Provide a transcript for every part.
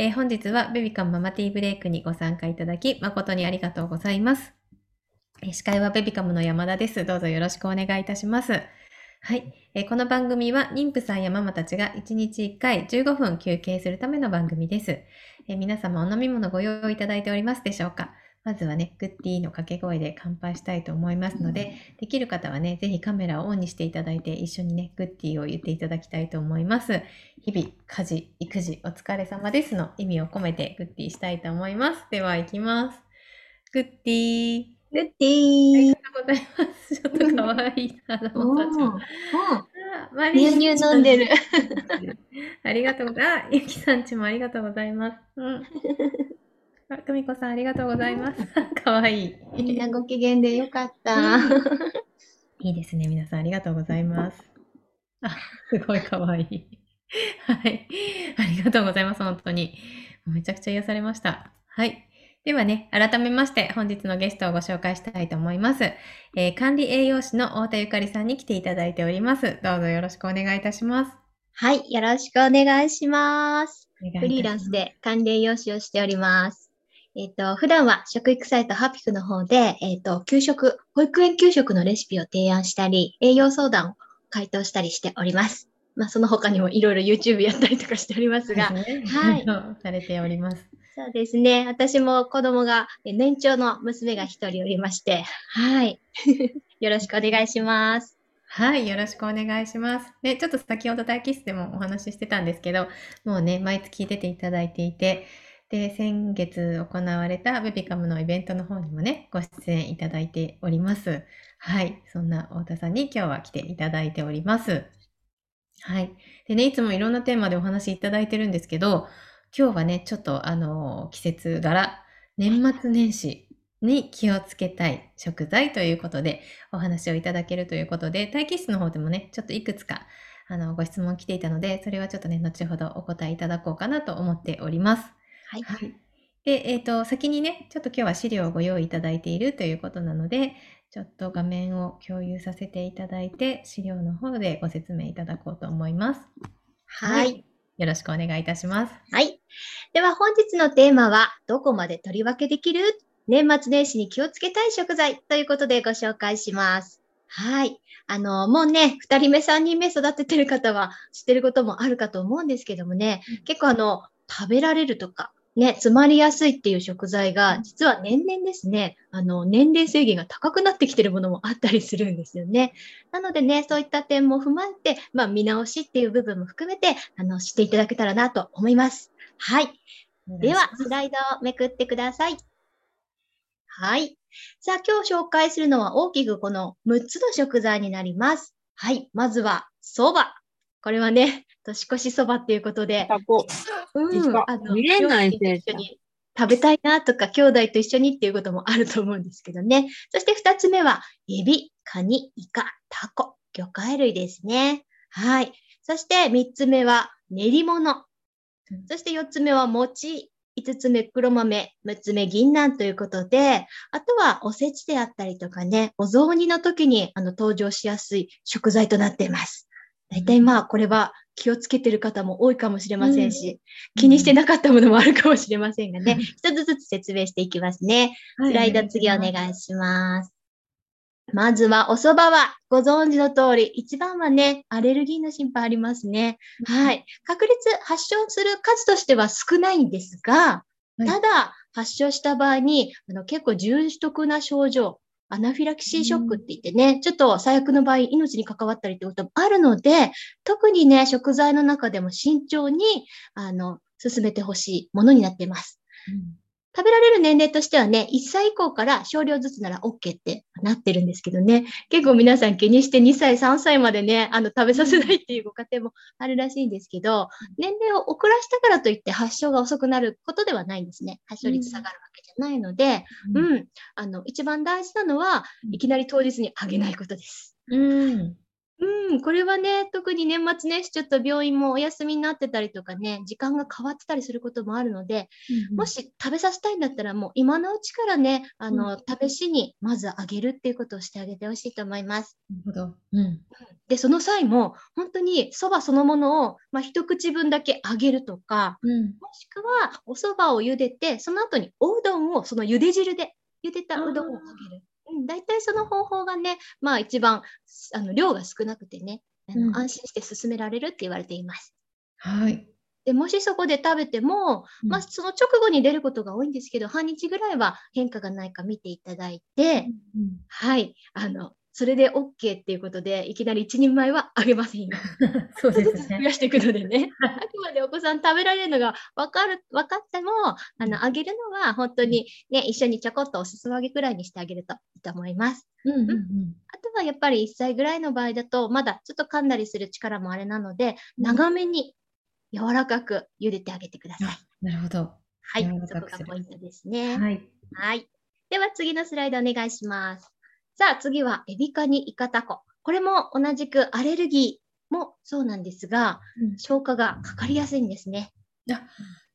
えー、本日はベビカムママティーブレイクにご参加いただき誠にありがとうございます。え司会はベビカムの山田です。どうぞよろしくお願いいたします。はい、え、この番組は妊婦さんやママたちが1日1回15分休憩するための番組です。え、皆様お飲み物ご用意いただいておりますでしょうか？まずはね、グッディの掛け声で乾杯したいと思いますので、できる方はね、ぜひカメラをオンにしていただいて、一緒にね、グッディを言っていただきたいと思います。日々、家事、育児、お疲れ様ですの意味を込めてグッディしたいと思います。では、行きます。グッディグッディありがとうございます。ちょっとかわいいな、たちも。マリ乳飲んでる。ありがとうございます。あ、ゆきさんちもありがとうございます。うんあ、久美子さん、ありがとうございます。かわいい。みんなご機嫌でよかった。いいですね。皆さん、ありがとうございます。あ、すごいかわいい。はい。ありがとうございます。本当に。めちゃくちゃ癒されました。はい。ではね、改めまして本日のゲストをご紹介したいと思います。えー、管理栄養士の太田ゆかりさんに来ていただいております。どうぞよろしくお願いいたします。はい、よろしくお願いします。フリーランスで管理栄養士をしております。えっ、ー、と、普段は食育サイトハピクの方で、えっ、ー、と、給食、保育園給食のレシピを提案したり、栄養相談を回答したりしております。まあ、その他にもいろいろ YouTube やったりとかしておりますが、ね、はい。されております。そうですね。私も子供が、年長の娘が一人おりまして、はい。よろしくお願いします。はい、よろしくお願いします。で、ちょっと先ほど待機室でもお話ししてたんですけど、もうね、毎月出ていただいていて、で、先月行われたベビカムのイベントの方にもね、ご出演いただいております。はい。そんな太田さんに今日は来ていただいております。はい。でね、いつもいろんなテーマでお話しいただいてるんですけど、今日はね、ちょっとあの、季節柄、年末年始に気をつけたい食材ということでお話をいただけるということで、待機室の方でもね、ちょっといくつかあのご質問来ていたので、それはちょっとね、後ほどお答えいただこうかなと思っております。はい。はい、で、えっ、ー、と、先にね、ちょっと今日は資料をご用意いただいているということなので、ちょっと画面を共有させていただいて、資料の方でご説明いただこうと思います。はい。よろしくお願いいたします。はい。では本日のテーマは、どこまで取り分けできる？年末年始に気をつけたい食材ということでご紹介します。はい。あの、もうね、2人目、3人目育ててる方は知ってることもあるかと思うんですけどもね、うん、結構あの、食べられるとか、ね、詰まりやすいっていう食材が、実は年々ですね、あの、年齢制限が高くなってきてるものもあったりするんですよね。なのでね、そういった点も踏まえて、まあ、見直しっていう部分も含めて、あの、していただけたらなと思います。はい。では、スライドをめくってください。はい。さあ、今日紹介するのは大きくこの6つの食材になります。はい。まずは、蕎麦。これはね、年越しそばっていうことで、うん、あの、見れない一緒に食べたいなとか、兄弟と一緒にっていうこともあると思うんですけどね。そして二つ目は、エビ、カニ、イカ、タコ、魚介類ですね。はい。そして三つ目は、練り物。そして四つ目は餅。五つ目黒豆、六つ目銀杏ということで、あとはおせちであったりとかね、お雑煮の時にあの登場しやすい食材となっています。大体まあこれは気をつけてる方も多いかもしれませんし、うん、気にしてなかったものもあるかもしれませんがね、うん、一つずつ説明していきますね。スライド次お願いします。まずはお蕎麦はご存知の通り、一番はね、アレルギーの心配ありますね。はい。確率発症する数としては少ないんですが、ただ発症した場合にあの結構重篤な症状、アナフィラキシーショックって言ってね、うん、ちょっと最悪の場合、命に関わったりってこともあるので、特にね、食材の中でも慎重に、あの、進めてほしいものになっています。うん食べられる年齢としてはね、1歳以降から少量ずつなら OK ってなってるんですけどね、結構皆さん気にして2歳、3歳までね、あの食べさせないっていうご家庭もあるらしいんですけど、年齢を遅らしたからといって発症が遅くなることではないんですね。発症率下がるわけじゃないので、うん、うん、あの、一番大事なのは、いきなり当日にあげないことです。うんうん、これはね、特に年末年始ちょっと病院もお休みになってたりとかね、時間が変わってたりすることもあるので、うんうんもし食べさせたいんだったらもう今のうちからね、あの、う試しにまずあげるっていうことをしてあげてほしいと思います。なるほど。うん。で、その際も本当にそばそのものを、まあ、一口分だけあげるとか、うん。もしくはお蕎麦を茹でて、その後におうどんをその茹で汁で、茹でたうどんをあげる。うん、大体その方法がね、まあ一番あの量が少なくてね、あのうん安心して進められるって言われています。はい。でもしそこで食べても、うんまあ、その直後に出ることが多いんですけど、半日ぐらいは変化がないか見ていただいて、うんはい、あの、それで OK っていうことで、いきなり一人前はあげませんよ。そうですね。やしていくのでね。あくまでお子さん食べられるのが分かる、分かっても、あの、あげるのは本当にね、一緒にちょこっとおすすめ揚げくらいにしてあげるといいと思います。うんうんうん。あとはやっぱり1歳ぐらいの場合だと、まだちょっと噛んだりする力もあれなので、長めに柔らかく茹でてあげてください。あ、なるほど。はい、そこがポイントですね。はい。はい。では次のスライドお願いします。さあ次はエビカニイカタコ。これも同じくアレルギーもそうなんですが、うん消化がかかりやすいんですね。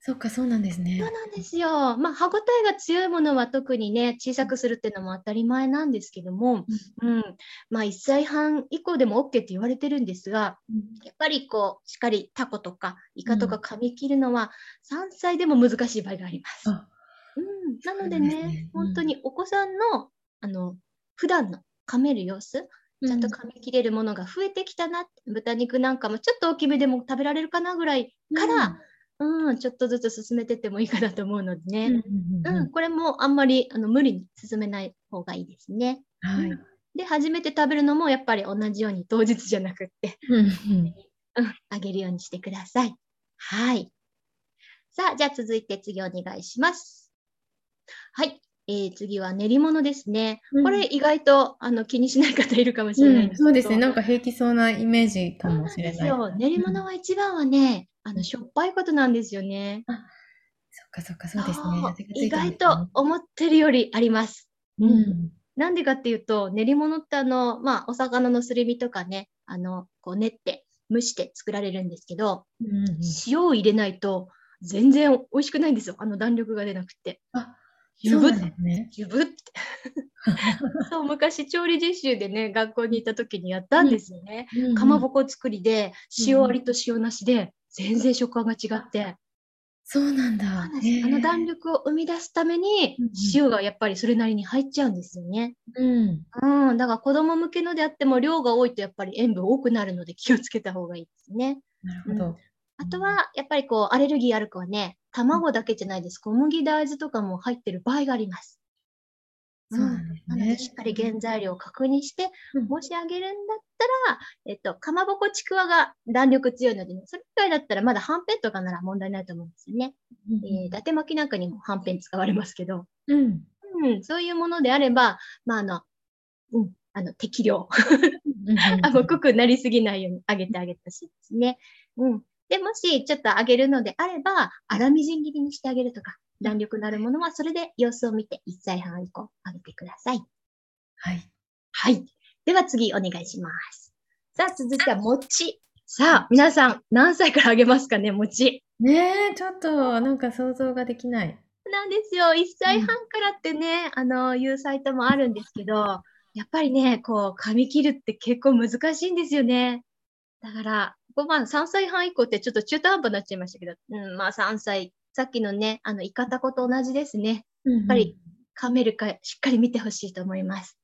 そっか、そうなんですね。そうなんですよ。まあ歯ごたえが強いものは特にね、小さくするっていうのも当たり前なんですけども、うん。まあ1歳半以降でも OK って言われてるんですが、やっぱりこう、しっかりタコとかイカとか噛み切るのは3歳でも難しい場合があります。あ、うん、なのでね、ねうん本当にお子さんの、あの、普段の噛める様子、ちゃんと噛み切れるものが増えてきたな、豚肉なんかもちょっと大きめでも食べられるかなぐらいから、うん、ちょっとずつ進めてってもいいかなと思うのでうんね、うんうんうん、これもあんまりあの無理に進めない方がいいですね。はい。うんで、初めて食べるのもやっぱり同じように当日じゃなくって、うんうんうん、あげるようにしてください。はい。さあ、じゃあ続いて次お願いします。はい。えー、次は練り物ですね。うんこれ意外とあの気にしない方いるかもしれないんうん、ですけど、そうですね。なんか平気そうなイメージかもしれない。そう。練り物は一番はね、あのしょっぱいことなんですよね。そっかそっか、そうですね。意外と思ってるよりあります。う。ん。なんでかっていうと、練り物ってあの、まあ、お魚のすり身とかね、あの、こう練って、蒸して作られるんですけど、うんうん塩を入れないと全然美味しくないんですよ。あの弾力が出なくて。あ、ゆぶっね。ゆぶって。そう、昔調理実習でね、学校に行った時にやったんですよね。かまぼこ作りで、塩ありと塩なしで、全然食感が違って、そうなんだ。あの弾力を生み出すためにうんうん、塩がやっぱりそれなりに入っちゃうんですよね。うん。うん、だから子供向けのであっても量が多いとやっぱり塩分多くなるので気をつけた方がいいですね。なるほど。あとは、やっぱりこう、アレルギーある子はね、卵だけじゃないです。小麦大豆とかも入ってる場合があります。そうなんなので、しっかり原材料を確認して、うんもしあげるんだったら、えっと、かまぼこちくわが弾力強いのでね、それ以外だったらまだはんぺんとかなら問題ないと思うんですよね。えー、伊達巻きなんかにもはんぺん使われますけど、うん。うん、そういうものであれば、まあ、あの、うん、あの、適量。うん甘くなりすぎないように揚げてあげてほしいですね。うん。で、もしちょっと揚げるのであれば、粗みじん切りにしてあげるとか、弾力のあるものはそれで様子を見て1歳半以降揚げてください。はい。はい。では次お願いします。さあ、続いては餅。さあ、皆さん何歳から揚げますかね、餅。ねえ、ちょっとなんか想像ができない。なんですよ。1歳半からってね、あの、いうサイトもあるんですけど、やっぱりね、こう、噛み切るって結構難しいんですよね。だから、ここまあ3歳半以降ってちょっと中途半端になっちゃいましたけど、うん、まあ3歳、さっきのね、あの、イカタコと同じですね。やっぱり、噛めるかしっかり見てほしいと思います。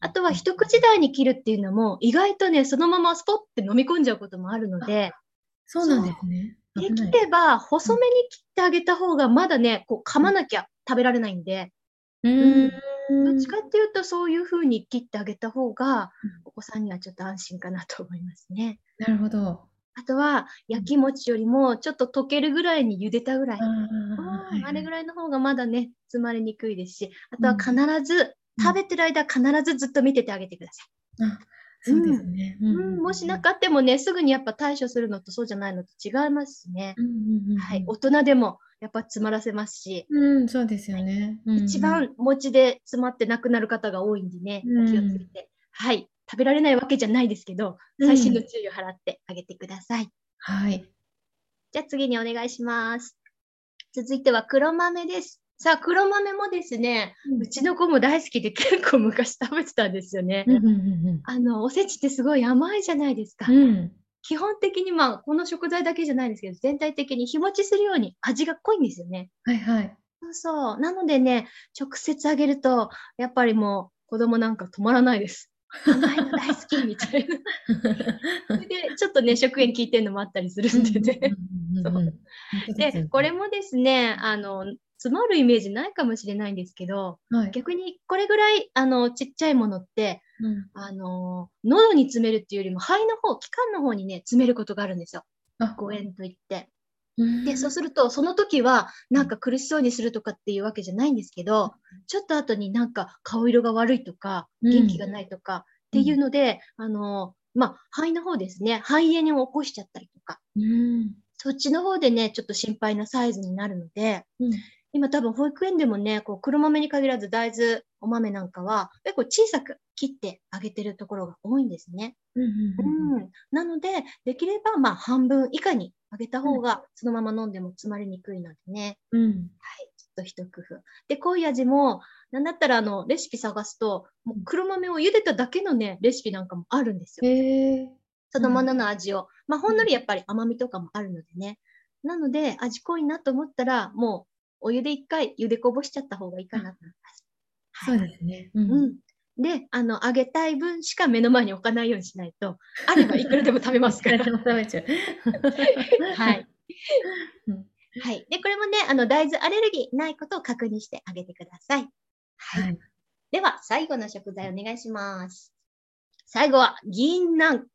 あとは一口大に切るっていうのも、意外とね、そのままスポッて飲み込んじゃうこともあるので、そうなんですね。できれば細めに切ってあげた方がまだね、こう噛まなきゃ食べられないんで、うーん。どっちかっていうとそういう風に切ってあげた方がうん、お子さんにはちょっと安心かなと思いますね。なるほど。あとは、焼き餅よりもちょっと溶けるぐらいに茹でたぐらい。あうん。あれぐらい。の方がまだね、積まれにくいですし、あとは必ず、食べてる間必ずずっと見ててあげてください。あ、そうですね。うん、もしなかってもね、すぐにやっぱ対処するのとそうじゃないのと違いますしね。うんうんうん。はい、大人でもやっぱ詰まらせますし、うん、そうですよね。うんうん。一番餅で詰まって亡くなる方が多いんでね、うん。気をつけて、はい、食べられないわけじゃないですけど、最新の注意を払ってあげてください。はい。じゃあ次にお願いします。続いては黒豆です。さあ、黒豆もですね、うちの子も大好きで結構昔食べてたんですよね。うんうんうんあの、おせちってすごい甘いじゃないですか。うん。うん。基本的にまあ、この食材だけじゃないですけど、全体的に日持ちするように味が濃いんですよね。はいはい。そうそう。なのでね、直接あげると、やっぱりもう子供なんか止まらないです。甘いの大好きみたいな。それで、ちょっとね、食塩効いてるのもあったりするんでね。で、これもですね、あの、詰まるイメージないかもしれないんですけど、はい。逆にこれぐらい、あの、ちっちゃいものって、うんあの、喉に詰めるっていうよりも肺の方、気管の方にね、詰めることがあるんですよ。あ誤嚥といって。うん。で、そうすると、その時は、なんか苦しそうにするとかっていうわけじゃないんですけど、ちょっと後になんか顔色が悪いとか、うん。元気がないとかっていうので、あの、まあ、肺の方ですね、肺炎を起こしちゃったりとか、うん。そっちの方でね、ちょっと心配なサイズになるので、うん。今多分保育園でもね、こう黒豆に限らず大豆、お豆なんかは結構小さく切ってあげてるところが多いんですね。うんうんうん。うん。なので、できればまあ半分以下にあげた方がそのまま飲んでも詰まりにくいのでね。うん。はい。ちょっと一工夫。で、濃い味も、なんだったらあの、レシピ探すと、もう黒豆を茹でただけのね、レシピなんかもあるんですよ。へえ。そのものの味を。まあ、ほんのりやっぱり甘みとかもあるのでね。なので、味濃いなと思ったら、もう、お湯で一回茹でこぼしちゃった方がいいかなと思います。そうですね。う。うんん。で、あの、揚げたい分しか目の前に置かないようにしないと、あればいくらでも食べますから。食べちゃう。はい。うんはい。で、これもね、あの、大豆アレルギーないことを確認してあげてください。はい。はい。では、最後の食材お願いします。最後は、銀杏。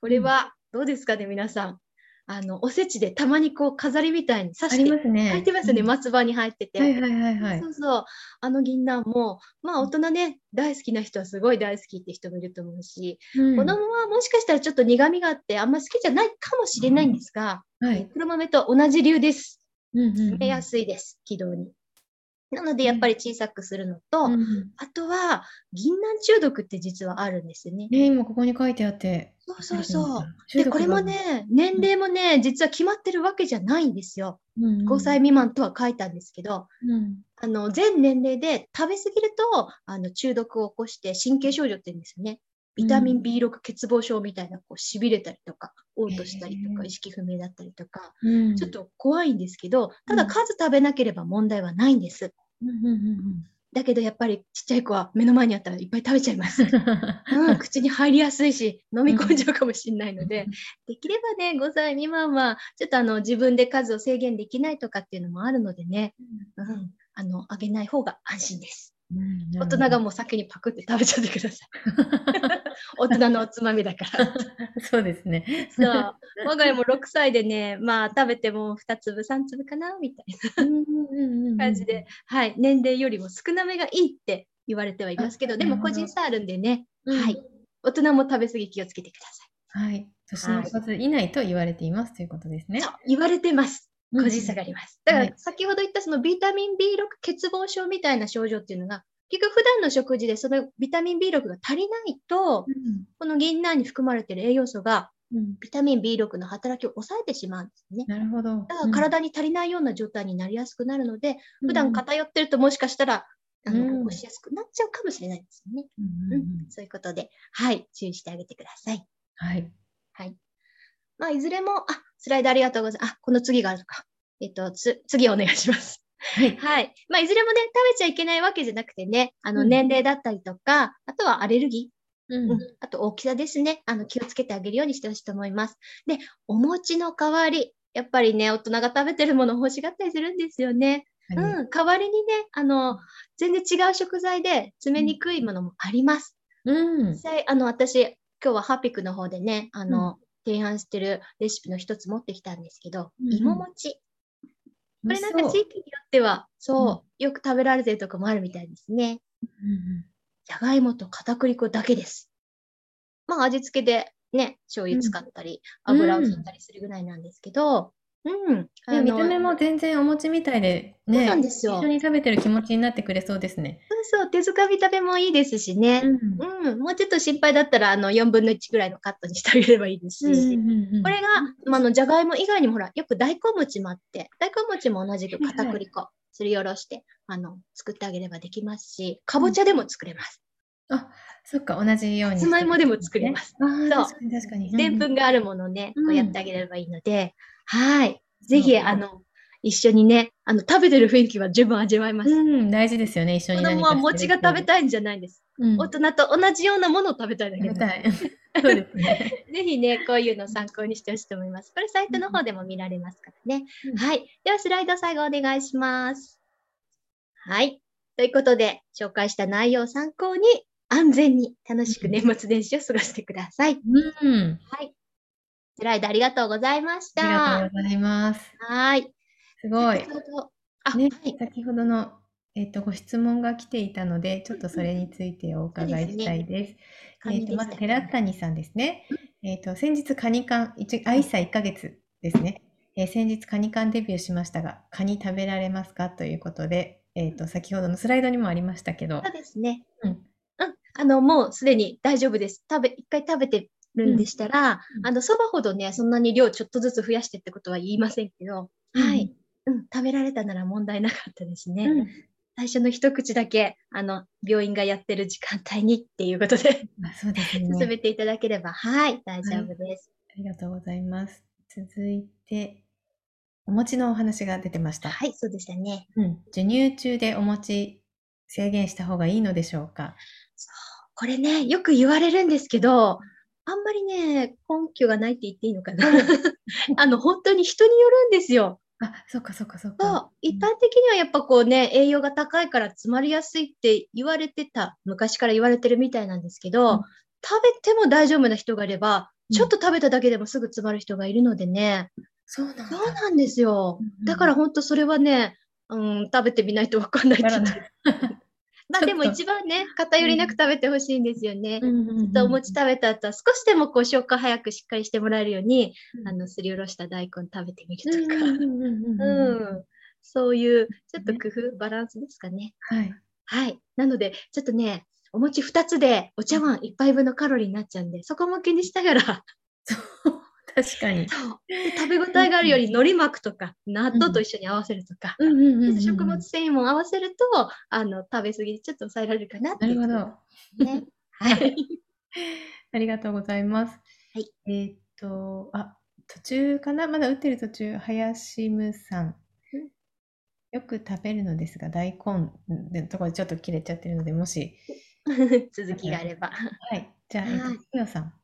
これは、どうですかね、皆さん。あの、おせちでたまにこう、飾りみたいに刺あして、りますね。入ってますね、うん松葉に入ってて。はいはいはいはいそ。うそう。あの銀杏も、まあ、大人ね、大好きな人はすごい大好きって人もいると思うし、うん子供はもしかしたらちょっと苦味があって、あんま好きじゃないかもしれないんですが、はい。黒豆と同じ理由です。うんうんうん詰めやすいです、軌道に。なので、やっぱり小さくするのと、うんあとは、銀杏中毒って実はあるんですよね。ね、今ここに書いてあって。そうそうそう。うで、これも、ね、年齢もね、実は決まってるわけじゃないんですよ。うんうん5歳未満とは書いたんですけど、うんあの、全年齢で食べ過ぎると、あの、中毒を起こして神経症状って言うんですよね。ビタミン B6 欠乏症みたいな、こう、痺れたりとか、嘔吐したりとか、意識不明だったりとか、うん。ちょっと怖いんですけど、ただうん数食べなければ問題はないんです。だけどやっぱりちっちゃい子は目の前にあったらいっぱい食べちゃいます。う んうん、口に入りやすいし、飲み込んじゃうかもしれないので、できればね、5歳未満は、ちょっとあの、自分で数を制限できないとかっていうのもあるのでね、うん、あの、あげない方が安心です。うん。大人がもう先にパクって食べちゃってください。大人のおつまみだから。そうですね。そう。我が家も6歳でね、まあ食べても2粒、3粒かな、みたいな感じで、はい、年齢よりも少なめがいいって言われてはいますけど、でも個人差あるんでね、うんはい。大人も食べ過ぎ気をつけてください。はい。年の数以内と言われていますということですねそう。言われてます。うん個人差があります。だかはいら先ほど言ったそのビタミン B6 欠乏症みたいな症状っていうのが、結局普段の食事でそのビタミン B6 が足りないと、うんこの銀杏に含まれている栄養素がうんビタミン B6 の働きを抑えてしまうんですね。なるほど。だから体に足りないような状態になりやすくなるので、普段か偏ってるともしかしたら、あの、うん起こしやすくなっちゃうかもしれないですよね。うんうんうんそういうことで、はい、注意してあげてください。はい。はい。まあ、いずれも、あ、スライドありがとうございます。あ、この次があるか。えっと、つ、次お願いします。はい。はい。まあ、いずれもね、食べちゃいけないわけじゃなくてね、あの、うん年齢だったりとか、あとはアレルギうー、うんん、あと大きさですね。あの、気をつけてあげるようにしてほしいと思います。で、お餅の代わり、やっぱりね、大人が食べてるもの欲しがったりするんですよね。はいうん、代わりにね、あの、全然違う食材で詰めにくいものもあります。うん実。際、あの、私、今日はハピクの方でね、あの、提案してるレシピの一つ持ってきたんですけど、うんうん芋餅。これなんか地域によっては、そう、よく食べられてるとこもあるみたいですね。じゃがいもと片栗粉だけです。まあ、味付けでね、醤油使ったり、うん油を引いたりするぐらいなんですけど、うん。ね、見た目も全然お餅みたいで、そうなね、んですよ一緒に食べてる気持ちになってくれそうですね。そうそう、手づかみ食べもいいですしね。うん。うん、もうちょっと心配だったら、あの、4分の1ぐらいのカットにしてあげればいいですし。うんうんうんこれが、まあ、あの、じゃがいも以外にもほら、よく大根餅もあって、大根餅も同じく片栗粉、すりおろして、あの、作ってあげればできますし、かぼちゃでも作れます。あ、そっか、同じように。さつまいもでも作れます。そう確かに確かに。でんぷんがあるものをね、こうやってあげればいいので、はい。ぜひ、あの、一緒にね、あの、食べてる雰囲気は十分味わえます。うん、大事ですよね、一緒子に何供は餅が食べい。たいんじゃないんです。うん大人と同じようなものを食べたいだけ食べです。たい。そうですね。ぜひね、こういうの参考にしてほしいと思います。これサイトの方でも見られますからね。うんはい。ではスライド最後お願いします。はい。ということで、紹介した内容を参考に安全に楽しく年末年始を過ごしてください。うん。はい。スライドありがとうございましありがた。とうございます。はい。すごい先。ほどあ、ねはい。、先ほどの、えっと、ご質問が来ていたので、ちょっとそれについてお伺いしたいです。えっと、まず、寺谷さんですね。えっと、先日、カニ缶、一あ、1歳1ヶ月ですね。えー先日、カニ缶デビューしましたが、カニ食べられますか？ということで、えっと、先ほどのスライドにもありましたけどそう、ですね。うんうん。あの、もうすでに大丈夫です。食べ、一回食べてるんでしたら、うんあの、そばほどね、そんなに量ちょっとずつ増やしてってことは言いませんけど、はい。うん、食べられたなら問題なかったですね。うん最初の一口だけ、あの、病院がやってる時間帯にっていうことで、あそうです進ね。めていただければ、はい、大丈夫です。ありがとうございます。続いて、お餅のお話が出てました。はい、そうでしたね。うん。授乳中でお餅制限した方がいいのでしょうか？これね、よく言われるんですけど、あんまりね、根拠がないって言っていいのかな。あの、本当に人によるんですよ。あ、そっかそっかそっか。一般的にはやっぱこうね、栄養が高いから詰まりやすいって言われてた、昔から言われてるみたいなんですけど、うん食べても大丈夫な人がいれば、うんちょっと食べただけでもすぐ詰まる人がいるのでね、そうなんだ。そうなんですよ。うんうんだから本当それはね、うん、食べてみないとわかんないって言ってるまあでも一番ね、偏りなく食べてほしいんですよね。ちょっとお餅食べた後は少しでもこう消化早くしっかりしてもらえるように、うんあの、すりおろした大根食べてみるとか、うん。そういう、ちょっと工夫、バランスですかね。はい。はい。なので、ちょっとね、お餅2つでお茶碗1杯分のカロリーになっちゃうんで、そこも気にしながら、確かに。そうで食べ応えがあるより海苔巻くとか、納豆と一緒に合わせるとか、食物繊維も合わせると、あの、食べ過ぎでちょっと抑えられるかなってなるほど。ね。はい。ありがとうございます。はい。えーっと、あ、途中かな？まだ打ってる途中、林むさんうん。よく食べるのですが、大根のところでちょっと切れちゃってるので、もし、続きがあれば。はい。じゃあ、えっとさん。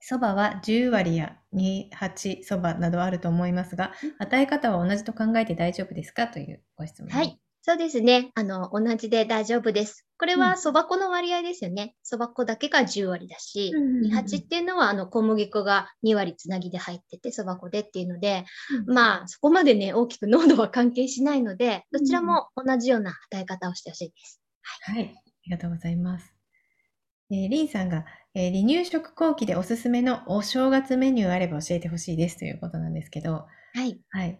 そばは10割や2、8そばなどあると思いますが、与え方は同じと考えて大丈夫ですか？というご質問。はい。。そうですね。あの、同じで大丈夫です。これはうんそば粉の割合ですよね。そば粉だけが10割だし、うんうんうん28っていうのは、あの、小麦粉が2割つなぎで入ってて、そば粉でっていうので、うんまあ、そこまでね、大きく濃度は関係しないので、どちらも同じような与え方をしてほしいです。はい。ありがとうございます。えー、リンさんが、えー離乳食後期でおすすめのお正月メニューあれば教えてほしいですということなんですけど、はい。はい。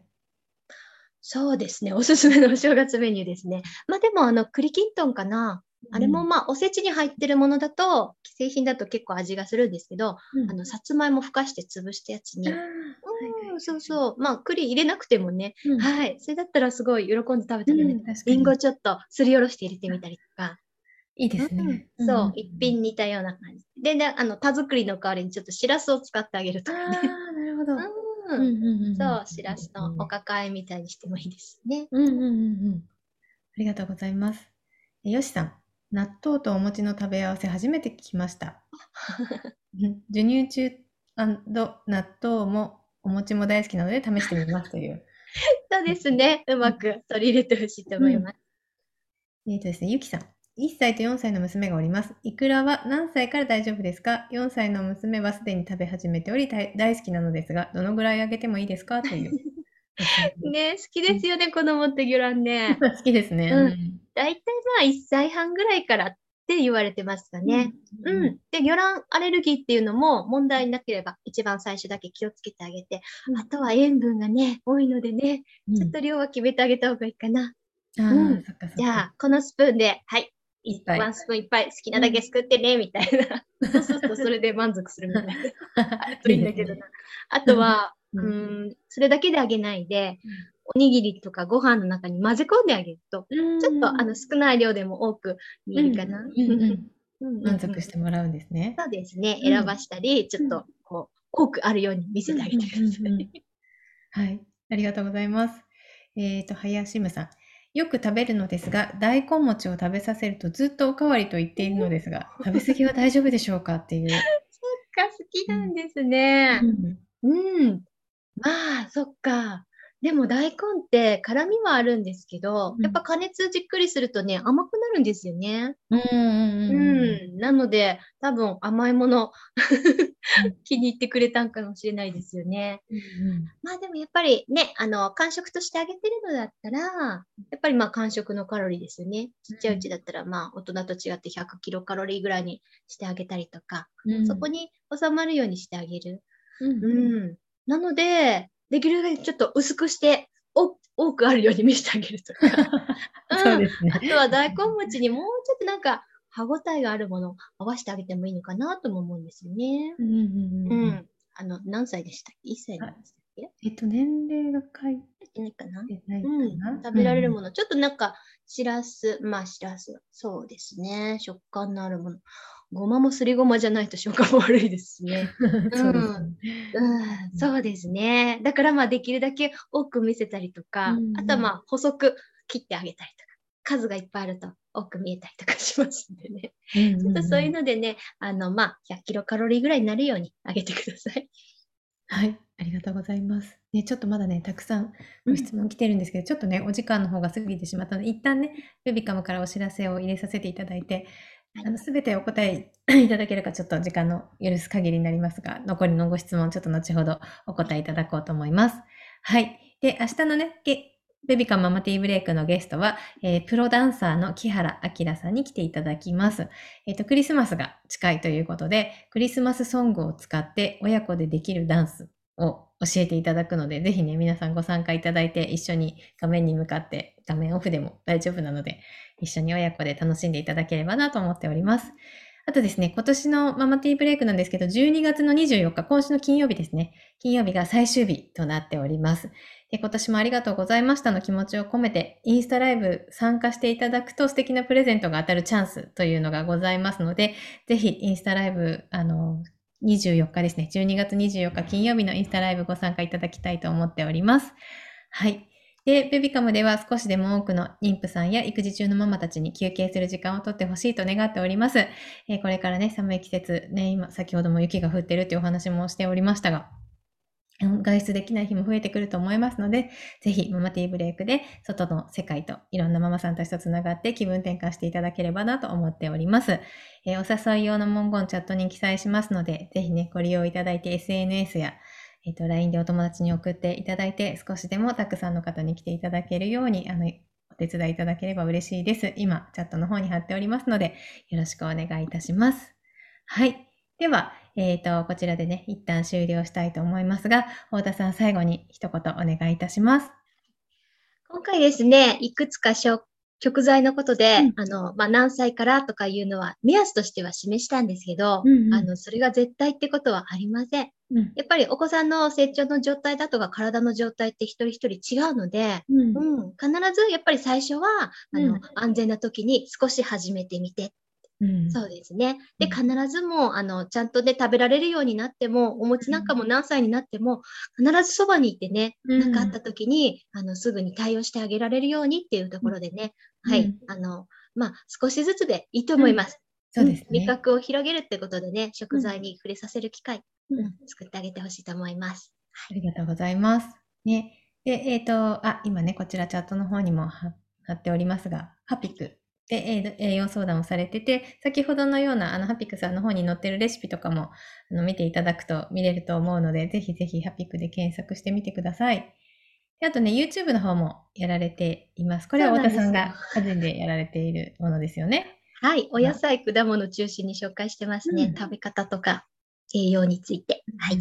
そうですね。おすすめのお正月メニューですね。まあでも、あの、栗きんとんかな。あれもまあ、おせちに入ってるものだと、既製品だと結構味がするんですけど、うん、あの、さつまいもふかして潰したやつにあー、うん、そうそう。まあ、栗入れなくてもね、うんはい。それだったらすごい喜んで食べてる。うん確かにりんごちょっとすりおろして入れてみたりとか。いいですね。うんそう、一品似たような感じ。で、ね、あの、田作りの代わりにちょっとしらすを使ってあげるとああかね。ー、なるほど。うんうんうんうんうんそう、しらすのお抱えみたいにしてもいいですね。うんうんうんうん。ありがとうございます。えよしさん、納豆とお餅の食べ合わせ初めて聞きました。う ん授乳中納豆もお餅も大好きなので試してみますという。そうですね。うまく取り入れてほしいと思います。えっとですね、ゆきさん。1歳と4歳の娘がおります。いくらは何歳から大丈夫ですか ?4 歳の娘はすでに食べ始めており大大好きなのですが、どのぐらいあげてもいいですか？という。ね、好きですよね、子供って魚卵ね。好きですね。うんだいたいまあ1歳半ぐらいからって言われてますかね。うん。で、魚卵アレルギーっていうのも問題なければ一番最初だけ気をつけてあげて、うんあとは塩分がね、多いのでね、うんちょっと量は決めてあげた方がいいかな。うんそっかそっかじゃあ、このスプーンで、はい、いっぱいワンスプーンいっぱい好きなだけすくってね、みたいな。そうするとそれで満足するみたいな。あるといいんだけどな。あとは、ううんん、それだけであげないで、おにぎりとかご飯の中に混ぜ込んであげると、うんちょっとあの少ない量でも多く見えるかな。満足してもらうんですね。そうですね。うん選ばしたり、ちょっとこう、多くあるように見せてあげてください。はい、ありがとうございます。えっ、と、林ムさん。よく食べるのですが、大根餅を食べさせるとずっとおかわりと言っているのですが、食べ過ぎは大丈夫でしょうかっていう。そっか、好きなんですね。うん。まあ、そっか。でも大根って辛みはあるんですけど、うんやっぱ加熱じっくりするとね、甘くなるんですよね。うんうんうんううんん。なので、多分甘いもの 気に入ってくれたんかもしれないですよね。うんまあでもやっぱりね、あの、間食としてあげてるのだったら、やっぱりまあ間食のカロリーですよね。ちっちゃいうちだったらまあ大人と違って100キロカロリーぐらいにしてあげたりとか、うんそこに収まるようにしてあげる。うんうん。なので、できるだけちょっと薄くして、お多くあるように見せてあげるとか。うんそうですねあ。とは大根餅にもうちょっとなんか歯ごたえがあるものを合わせてあげてもいいのかなとも思うんですよね。うんうんうん。あの、何歳でしたっけ ?1 歳なんでしたっけ？えっと、年齢が書いてないかな？うんな。。食べられるの。もの。ちょっとなんか、しらす、まあしらす、そうですね。食感のあるもの。ごまもすりごまじゃないと食感も悪いですしね。そうですね。だからまあできるだけ多く見せたりとか、うんあとはまあ細く切ってあげたりとか、数がいっぱいあると多く見えたりとかしますんでね。うんちょっとそういうのでね、あのまあ100キロカロリーぐらいになるようにあげてください。はい、ありがとうございます。ね、ちょっとまだね、たくさんご質問来てるんですけど、ちょっとね、お時間の方が過ぎてしまったので、一旦ね、ベビカムからお知らせを入れさせていただいて、はいあの、すべてお答え いただけるかちょっと時間の許す限りになりますが、残りのご質問、ちょっと後ほどお答えいただこうと思います。はい。で、明日のね、ゲベビカママティーブレイクのゲストは、えープロダンサーの木原明さんに来ていただきます。えっ、と、クリスマスが近いということで、クリスマスソングを使って親子でできるダンスを教えていただくので、ぜひね、皆さんご参加いただいて、一緒に画面に向かって、画面オフでも大丈夫なので、一緒に親子で楽しんでいただければなと思っております。あとですね、今年のママティーブレイクなんですけど、12月の24日、今週の金曜日ですね。金曜日が最終日となっております。で今年もありがとうございましたの気持ちを込めて、インスタライブ参加していただくと素敵なプレゼントが当たるチャンスというのがございますので、ぜひインスタライブ、あの、24日ですね。12月24日金曜日のインスタライブご参加いただきたいと思っております。はい。で、ベビカムでは少しでも多くの妊婦さんや育児中のママたちに休憩する時間をとってほしいと願っております。えーこれからね、寒い季節、ね、今、先ほども雪が降ってるっていうお話もしておりましたが、外出できない日も増えてくると思いますので、ぜひママティーブレイクで外の世界といろんなママさんたちとつながって気分転換していただければなと思っております。えーお誘い用の文言チャットに記載しますので、ぜひね、ご利用いただいて SNS や、えっ、と、LINE でお友達に送っていただいて、少しでもたくさんの方に来ていただけるように、あの、お手伝いいただければ嬉しいです。今、チャットの方に貼っておりますので、よろしくお願いいたします。はい。では、えっ、と、こちらでね、一旦終了したいと思いますが、太田さん最後に一言お願いいたします。今回ですね、いくつか食食材のことで、うんあの、まあ、何歳からとかいうのは目安としては示したんですけど、うんうんあの、それが絶対ってことはありません。うん。やっぱりお子さんの成長の状態だとか体の状態って一人一人違うので、うんうん、必ずやっぱり最初は、あの、うん安全な時に少し始めてみて。うんそうですね。で、うん必ずも、あの、ちゃんとね、食べられるようになっても、お餅なんかも何歳になっても、必ずそばにいてね、うんなんかあった時に、あの、すぐに対応してあげられるようにっていうところでね、はいうん、あの、まあ、少しずつでいいと思います。そうですん味ね。覚を広げるってことでね、食材に触れさせる機会、うんうん作ってあげてほしいと思います。ありがとうございます。ね。で、えっ、と、あ、今ね、こちらチャットの方にも貼貼っておりますが、ハピクでえー栄養相談をされてて、先ほどのような、あの、ハピクさんの方に載ってるレシピとかも、あの、見ていただくと見れると思うので、ぜひぜひハピクで検索してみてください。であとね、YouTube の方もやられています。これは太田さんが個人でやられているものですよね。はい。お野菜、果物中心に紹介してますね。うん食べ方とか栄養について。はい。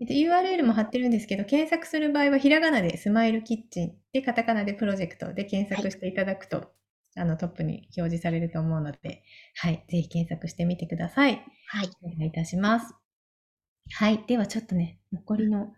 えっと、URL も貼ってるんですけど、検索する場合はひらがなでスマイルキッチンで、カタカナでプロジェクトで検索していただくと、あのトップに表示されると思うので、はい、ぜひ検索してみてください。はい。お願いいたします。はい、ではちょっとね、残りの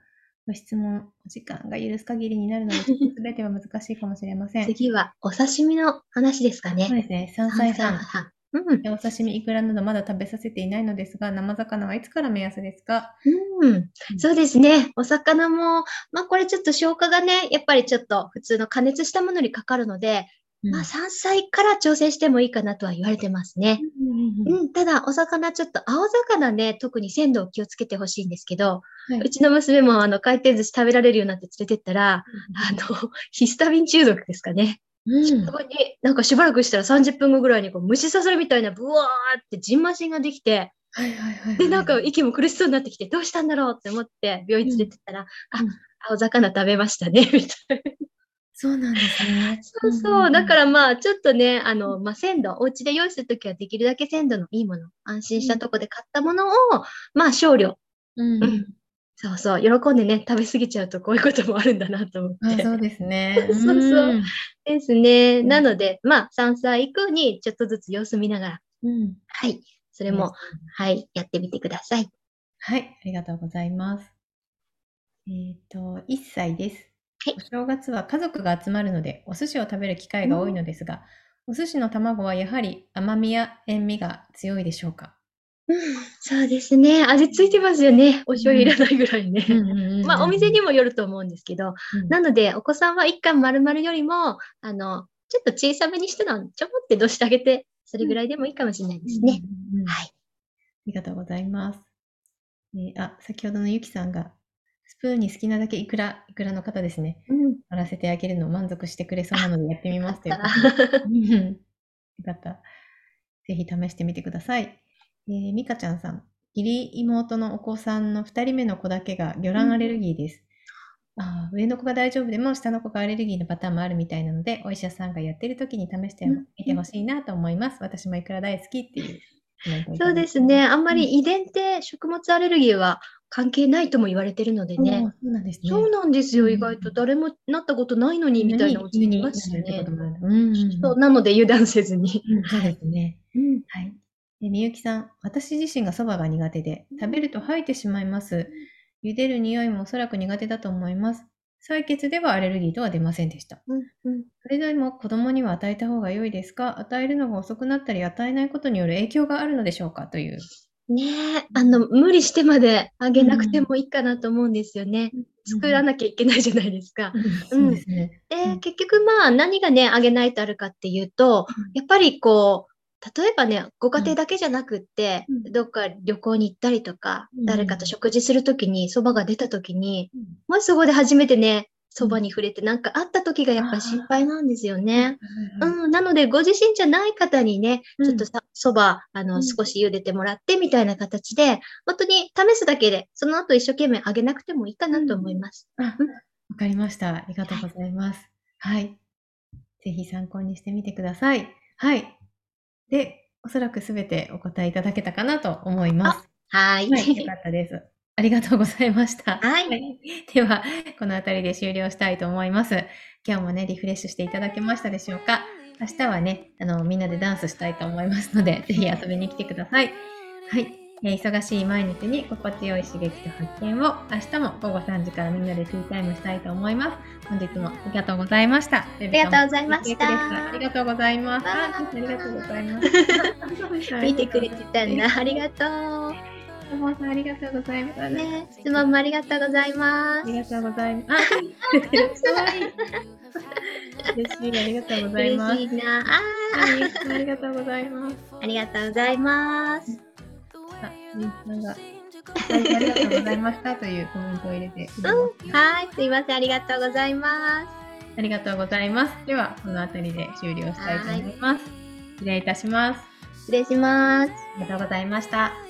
ご質問、お時間が許す限りになるので、ちょっと全ては難しいかもしれません。次は、お刺身の話ですかね。そうですね、3歳半。半。うん。お刺身、イクラなどまだ食べさせていないのですが、生魚はいつから目安ですか？うん。そうですね。お魚も、まあこれちょっと消化がね、やっぱりちょっと普通の加熱したものにかかるので、うんまあ3歳から調整してもいいかなとは言われてますね。うんうん、ただ、お魚ちょっと、青魚ね、特に鮮度を気をつけてほしいんですけど、はいうちの娘もあの回転寿司食べられるようになって連れてったら、あの、ヒスタミン中毒ですかね。うんそこに、なんかしばらくしたら30分後ぐらいにこう虫刺されみたいなブワーってジンマシンができて、はいはいはいはい。で、なんか息も苦しそうになってきて、どうしたんだろうって思って病院連れてったら、あうん、青魚食べましたね、みたいな。そうなんですね。そうそう。だからまあ、ちょっとね、あの、まあ、鮮度、お家で用意するときはできるだけ鮮度のいいもの、安心したとこで買ったものを、まあ、少量。うん、うんそうそう。喜んでね、食べ過ぎちゃうとこういうこともあるんだなと思って。あそうですね。そうそうんですね。うんなので、まあ、3歳以降にちょっとずつ様子見ながら、うん。はい。それも、はい、やってみてください。はい、ありがとうございます。えっ、と、1歳です。はいお正月は家族が集まるので、お寿司を食べる機会が多いのですが、お寿司の卵はやはり甘みや塩味が強いでしょうか？うん、そうですね。味ついてますよね。お醤油いらないぐらいね。まあ、お店にもよると思うんですけど、うんなので、お子さんは一貫丸々よりも、あの、ちょっと小さめにしてのちょこってどしてあげて、それぐらいでもいいかもしれないですね。。うんうんうんあはい。りがとうございます。えーあ、先ほどのゆきさんが、スプーンに好きなだけいくら、いくらの方ですね。うん。割らせてあげるのを満足してくれそうなのでやってみますというあことでうんよかった。ぜひ試してみてください。えー、みかちゃんさん。義理妹のお子さんの2人目の子だけが魚卵アレルギーです。あー上の子が大丈夫でも下の子がアレルギーのパターンもあるみたいなので、お医者さんがやってる時に試してうんみてほしいなと思います。私もいくら大好きっていうそうですね。あんまり遺伝って食物アレルギーは関係ないとも言われてるのでね。そうなんですね。そうなんですよ。うん意外と誰もなったことないのにみたいなお家にいましたねそうなので油断せずに。うんそうですね。うん。はい。でみゆきさん、私自身がそばが苦手で、食べると吐いてしまいます。茹でる匂いもおそらく苦手だと思います。採血ではアレルギーとは出ませんでした。うん。うん。それでも子供には与えた方が良いですか？与えるのが遅くなったり与えないことによる影響があるのでしょうかという。ねえ、あの、無理してまであげなくてもいいかなと思うんですよね。作らなきゃいけないじゃないですか。うんそうですね。で、うん結局まあ何がね、あげないとあるかっていうと、やっぱりこう、例えばね、ご家庭だけじゃなくって、うんどっか旅行に行ったりとか、うん誰かと食事するときに、蕎麦が出たときに、うんもしそこで初めてね、蕎麦に触れてなんかあったときがやっぱり心配なんですよね。はいはいはいうん、なので、ご自身じゃない方にね、うんちょっとさ、蕎麦、あの、うん少し茹でてもらってみたいな形で、本当に試すだけで、その後一生懸命あげなくてもいいかなと思います。あ、わかりました。ありがとうございます。はい。ぜひ参考にしてみてください。はい。で、おそらくすべてお答えいただけたかなと思います。はい。はい、よかったです。ありがとうございました。はいでは、この辺りで終了したいと思います。今日もね、リフレッシュしていただけましたでしょうか？明日はね、あの、みんなでダンスしたいと思いますので、ぜひ遊びに来てください。はい。えー忙しい毎日に心地よい刺激と発見を明日も午後3時からみんなでティータイムしたいと思います。本日もありがとうございました。ありがとうございましたありがとうございます。わありがとうございます。見てくれてたんだ。ありがとどうもありがとうございます。う。ね、質問もありがとうございます。ありがとうございます。あ。嬉しい、ありがとうございます。嬉しいな。あはいありがとうございます。ーありがとうございます。あ、みんなが、はい、ありがとうございましたというコメントを入れてうん。はい。すいません。ありがとうございます。ありがとうございます。では、この辺りで終了したいと思います。失礼いたします。失礼します。ありがとうございました。